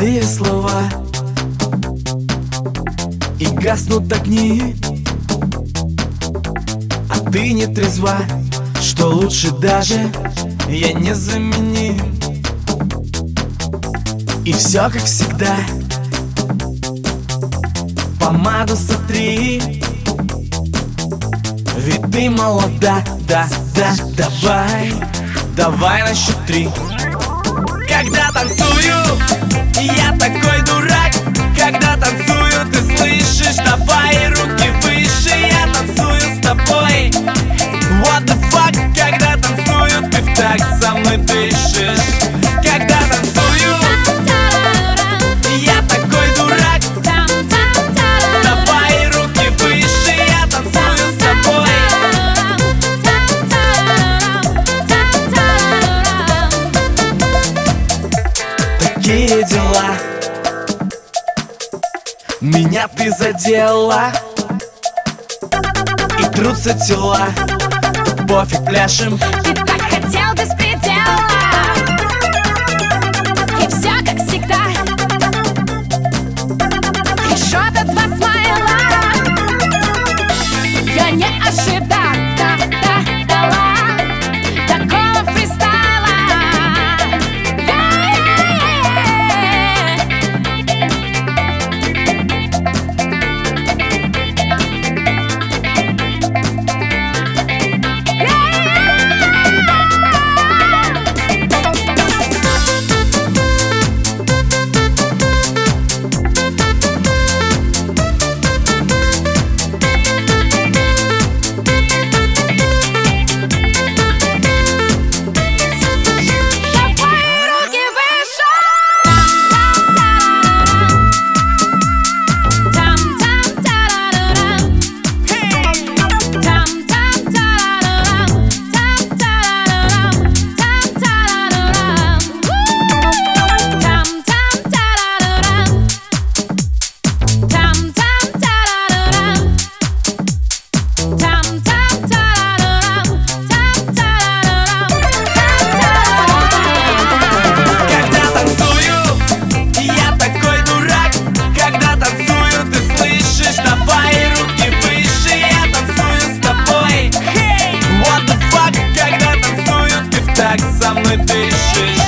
Пустые слова. И гаснут огни. А ты не трезва Что лучше даже Я не заменим И все как всегда. Помаду сотри. Ведь ты молода, да, да, давай. Давай на счет три Когда танцую, я такой Меня ты задела. И трутся тела. Пофиг, пляшем. Ты так хотел беспредела И все как всегда. Три шота, два смайла. Я не ожидал. мной дышишь